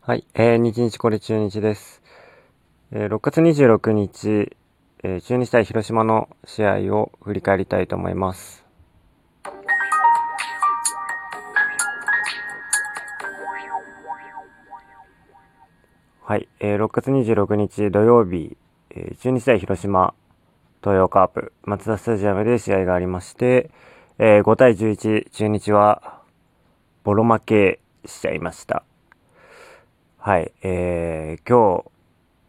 はい、えー、日日これ中日です。えー6月26日、えー中日対広島の試合を振り返りたいと思います。はい、えー6月26日土曜日、えー中日対広島東洋カープ松田スタジアムで試合がありまして、えー5対11中日はボロ負けしちゃいました。はい、えー、今日、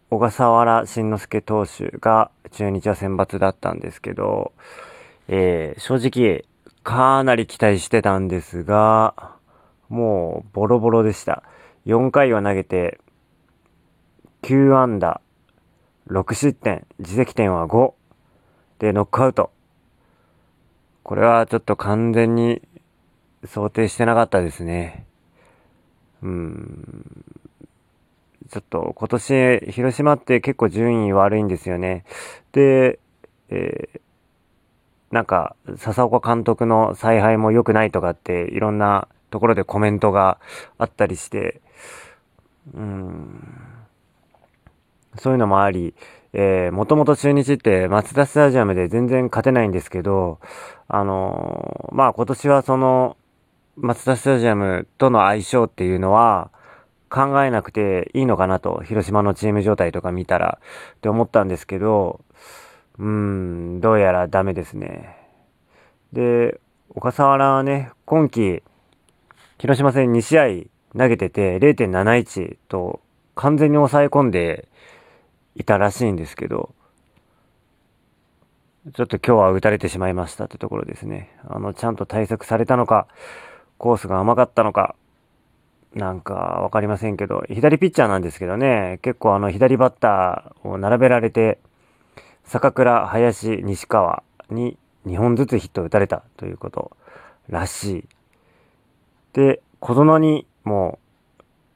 小笠原慎之介投手が中日は選抜だったんですけど、えー、正直、かなり期待してたんですが、もうボロボロでした。4回を投げて、9安打、6失点、自責点は5、で、ノックアウト。これはちょっと完全に想定してなかったですね。うん。ちょっと今年、広島って結構順位悪いんですよね。で、えーなんか、笹岡監督の采配も良くないとかって、いろんなところでコメントがあったりして、うん、そういうのもあり、えー、もともと中日って松田スタジアムで全然勝てないんですけど、あのーまあ今年はその、松田スタジアムとの相性っていうのは考えなくていいのかなと、広島のチーム状態とか見たらって思ったんですけど、うーん、どうやらダメですね。で、小笠原はね、今季、広島戦2試合投げてて0.71と完全に抑え込んでいたらしいんですけど、ちょっと今日は打たれてしまいましたってところですね。あの、ちゃんと対策されたのか、コースが甘かったのか、なんかわかりませんけど、左ピッチャーなんですけどね、結構あの左バッターを並べられて、坂倉、林、西川に2本ずつヒットを打たれたということらしい。で、小園にも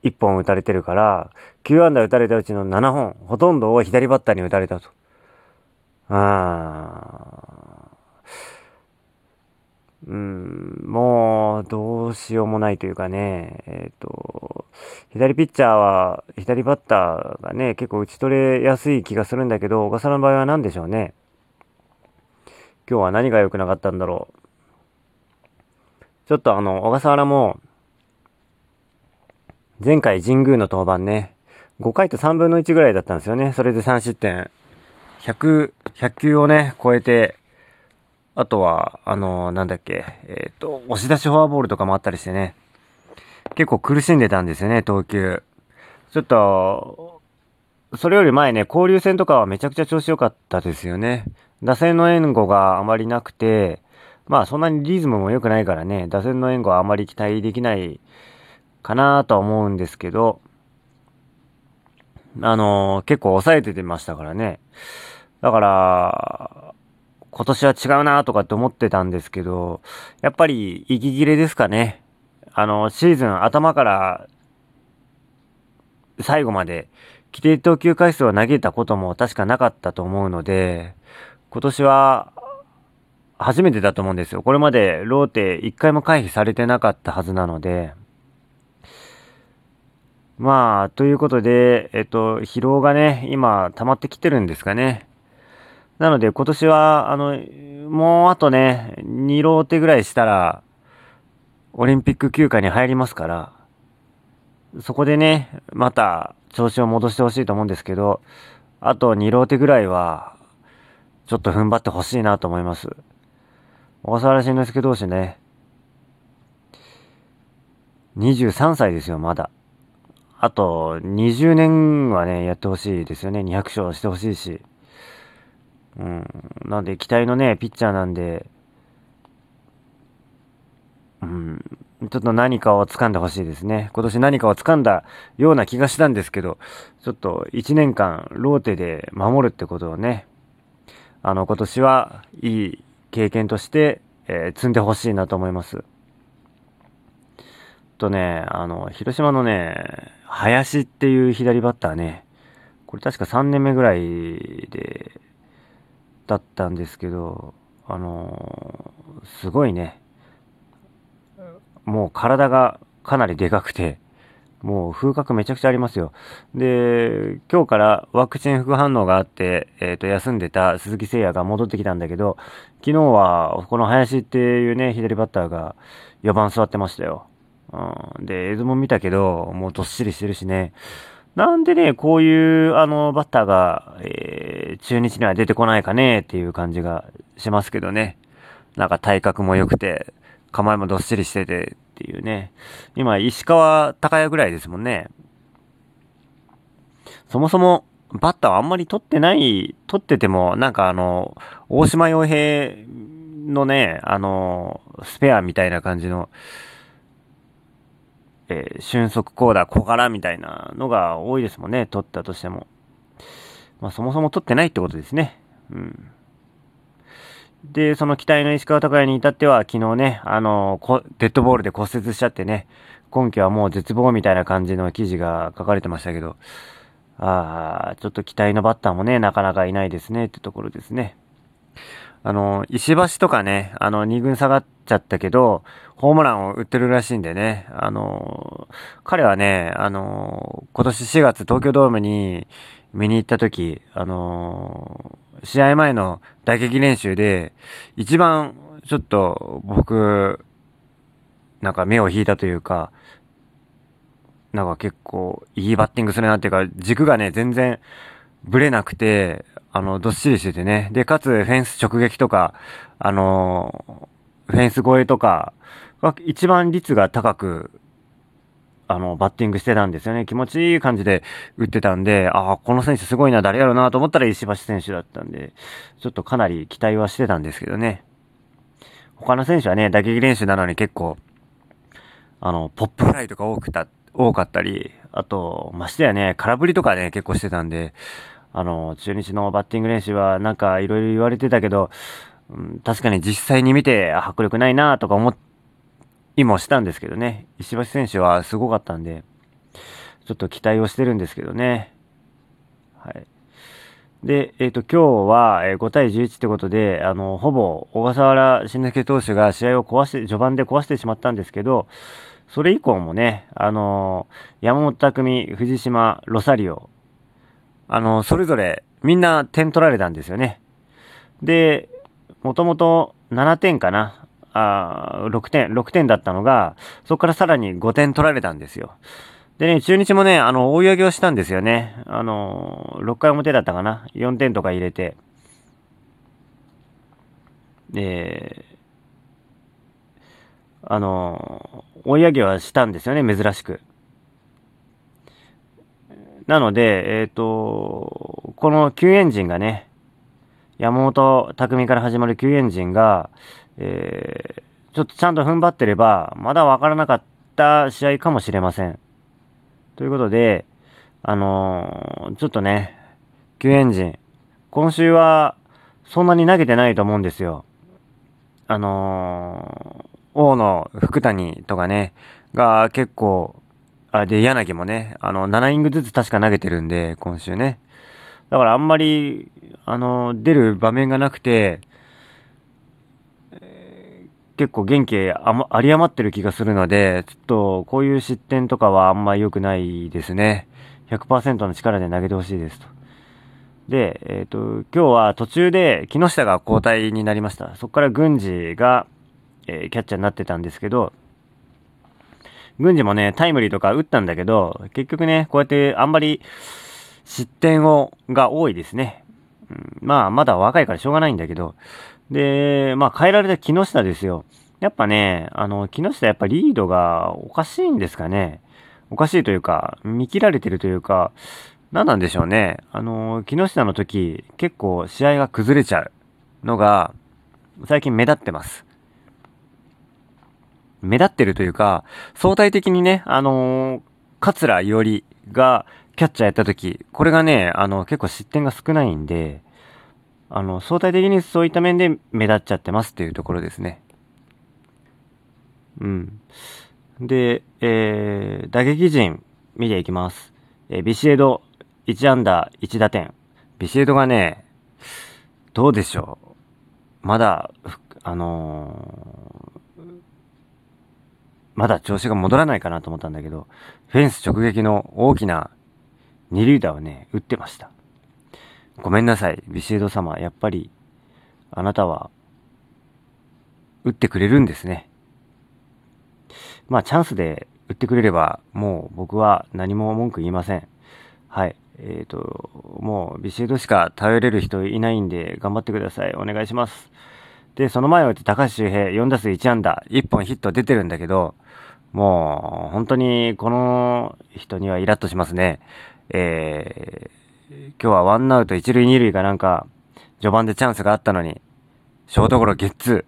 う1本打たれてるから、9安打打たれたうちの7本、ほとんどを左バッターに打たれたと。あーうん、もう、どうしようもないというかね、えっ、と、左ピッチャーは、左バッターがね、結構打ち取れやすい気がするんだけど、小笠原の場合は何でしょうね。今日は何が良くなかったんだろう。ちょっとあの、小笠原も、前回神宮の登板ね、5回と3分の1ぐらいだったんですよね。それで3失点。100、100球をね、超えて、あとは、あのなんだっけ、えっ、と、押し出しフォアボールとかもあったりしてね、結構苦しんでたんですよね、投球。ちょっと、それより前ね、交流戦とかはめちゃくちゃ調子良かったですよね。打線の援護があまりなくて、まあそんなにリズムも良くないからね、打線の援護はあまり期待できないかなとは思うんですけど、あの結構抑えててましたからね。だから、今年は違うなとかって思ってたんですけど、やっぱり息切れですかね。あの、シーズン頭から最後まで規定投球回数を投げたことも確かなかったと思うので、今年は初めてだと思うんですよ。これまでローテ一回も回避されてなかったはずなので、まあ、ということで、えっと、疲労がね、今溜まってきてるんですかね。なので今年は、あの、もうあとね、2ローテぐらいしたら、オリンピック休暇に入りますから、そこでね、また調子を戻してほしいと思うんですけど、あと2ローテぐらいは、ちょっと踏ん張ってほしいなと思います。小笠原慎之介投手ね、23歳ですよ、まだ。あと、20年はね、やってほしいですよね。200勝してほしいし。うん。なんで、期待のね、ピッチャーなんで、うん。ちょっと何かを掴んでほしいですね。今年何かを掴んだような気がしたんですけど、ちょっと1年間ローテで守るってことをね、あの、今年はいい経験として、えー積んでほしいなと思います。とね、あの、広島のね、林っていう左バッターね、これ確か3年目ぐらいで、だったんですけど、あのーすごいね、もう体がかなりでかくて、もう風格めちゃくちゃありますよ。で、今日からワクチン副反応があって、えっ、ー、と、休んでた鈴木誠也が戻ってきたんだけど、昨日はこの林っていうね、左バッターが4番座ってましたよ。うん、で、映像も見たけど、もうどっしりしてるしね。なんでね、こういう、あの、バッターが、えー、中日には出てこないかねっていう感じがしますけどね。なんか体格も良くて、構えもどっしりしててっていうね。今、石川高也ぐらいですもんね。そもそも、バッターはあんまり取ってない、取ってても、なんかあの、大島洋平のね、あの、スペアみたいな感じの、えー、俊足コーダ小柄みたいなのが多いですもんね、取ったとしても。まあ、そもそも取ってないってことですね。うん。で、その期待の石川隆也に至っては、昨日ね、あの、デッドボールで骨折しちゃってね、今季はもう絶望みたいな感じの記事が書かれてましたけど、ああ、ちょっと期待のバッターもね、なかなかいないですね、ってところですね。あの、石橋とかね、あの、2軍下がっちゃったけど、ホームランを打ってるらしいんでね、あの、彼はね、あの、今年4月東京ドームに見に行った時、あの、試合前の打撃練習で、一番ちょっと僕、なんか目を引いたというか、なんか結構いいバッティングするなっていうか、軸がね、全然ブレなくて、あの、どっしりしててね。で、かつ、フェンス直撃とか、あのフェンス越えとか、一番率が高くあの、バッティングしてたんですよね。気持ちいい感じで打ってたんで、ああ、この選手すごいな、誰やろうなと思ったら石橋選手だったんで、ちょっとかなり期待はしてたんですけどね。他の選手はね、打撃練習なのに結構、あの、ポップフライとか多くた、多かったり、あと、ましてやね、空振りとかね、結構してたんで、あの、中日のバッティング練習はなんかいろいろ言われてたけど、うん、確かに実際に見て迫力ないなとか思って、今したんですけどね、石橋選手はすごかったんで、ちょっと期待をしてるんですけどね。はい。で、えっ、ー、と、今日は、5対11ってことで、あの、ほぼ小笠原慎之介投手が試合を壊して、序盤で壊してしまったんですけど、それ以降もね、あの、山本匠、藤島、ロサリオ、あの、それぞれみんな点取られたんですよね。で、もともと7点かな。あ6点、6点だったのが、そこからさらに5点取られたんですよ。でね、中日もね、あの、追い上げをしたんですよね。あの、6回表だったかな。4点とか入れて。で、あの、追い上げはしたんですよね、珍しく。なので、えっ、ー、と、この9エンジンがね、山本匠から始まる9エンジンが、えー、ちょっとちゃんと踏ん張ってれば、まだわからなかった試合かもしれません。ということで、あのー、ちょっとね、救援陣、今週はそんなに投げてないと思うんですよ。あのー、大野、福谷とかね、が結構、あ、で、柳もね、あの、7イニングずつ確か投げてるんで、今週ね。だからあんまり、あの、出る場面がなくて、え結構元気あ有り余ってる気がするので、ちょっとこういう失点とかはあんまり良くないですね。100%の力で投げてほしいですと。で、えっ、ー、と、今日は途中で木下が交代になりました。そこから郡司が、えー、キャッチャーになってたんですけど、郡司もね、タイムリーとか打ったんだけど、結局ね、こうやってあんまり失点を、が多いですね。うん、まあ、まだ若いからしょうがないんだけど、で、まあ変えられた木下ですよ。やっぱね、あの、木下やっぱリードがおかしいんですかね。おかしいというか、見切られてるというか、何なんでしょうね。あの、木下の時、結構試合が崩れちゃうのが、最近目立ってます。目立ってるというか、相対的にね、あの桂よりがキャッチャーやった時、これがね、あの、結構失点が少ないんで、あの、相対的にそういった面で目立っちゃってますっていうところですね。うん。で、えー、打撃陣見ていきます。えー、ビシエド1アンダー1打点。ビシエドがね、どうでしょう。まだ、あのー、まだ調子が戻らないかなと思ったんだけど、フェンス直撃の大きな二塁打をね、打ってました。ごめんなさい、ビシエド様。やっぱり、あなたは、打ってくれるんですね。まあ、チャンスで打ってくれれば、もう僕は何も文句言いません。はい。えっ、ー、と、もうビシエドしか頼れる人いないんで、頑張ってください。お願いします。で、その前を打って高橋周平4打数1安打、1本ヒット出てるんだけど、もう、本当にこの人にはイラッとしますね。えー、今日はワンアウト一塁二塁がなんか、序盤でチャンスがあったのに、ショートゴロゲッツ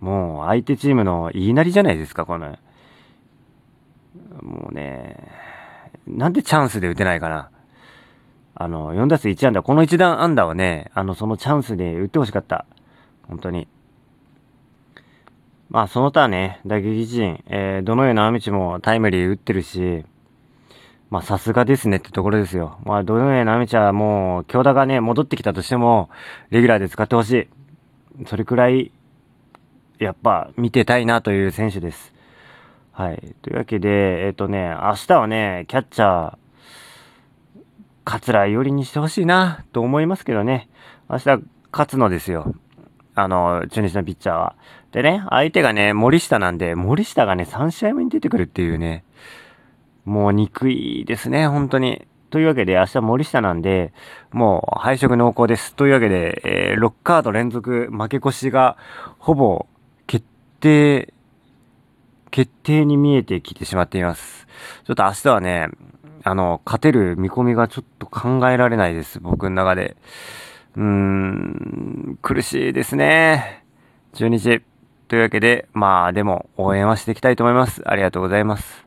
ー。もう相手チームの言いなりじゃないですか、この。もうね、なんでチャンスで打てないかな。あの、4打数1安打、この1段安打はね、あの、そのチャンスで打ってほしかった。本当に。まあ、その他ね、打撃陣、えー、どのような道もタイムリー打ってるし、まあ、さすがですねってところですよ。まあ、どのような道はもう、京田がね、戻ってきたとしても、レギュラーで使ってほしい。それくらい、やっぱ、見てたいなという選手です。はい。というわけで、えっ、ー、とね、明日はね、キャッチャー、桂よりにしてほしいな、と思いますけどね。明日、勝つのですよ。あの、中日のピッチャーは。でね、相手がね、森下なんで、森下がね、3試合目に出てくるっていうね、もう憎いですね、本当に。というわけで、明日森下なんで、もう配色濃厚です。というわけで、えー、6カード連続負け越しが、ほぼ決定、決定に見えてきてしまっています。ちょっと明日はね、あの、勝てる見込みがちょっと考えられないです、僕の中で。うーん、苦しいですね。12時。というわけで、まあでも応援はしていきたいと思います。ありがとうございます。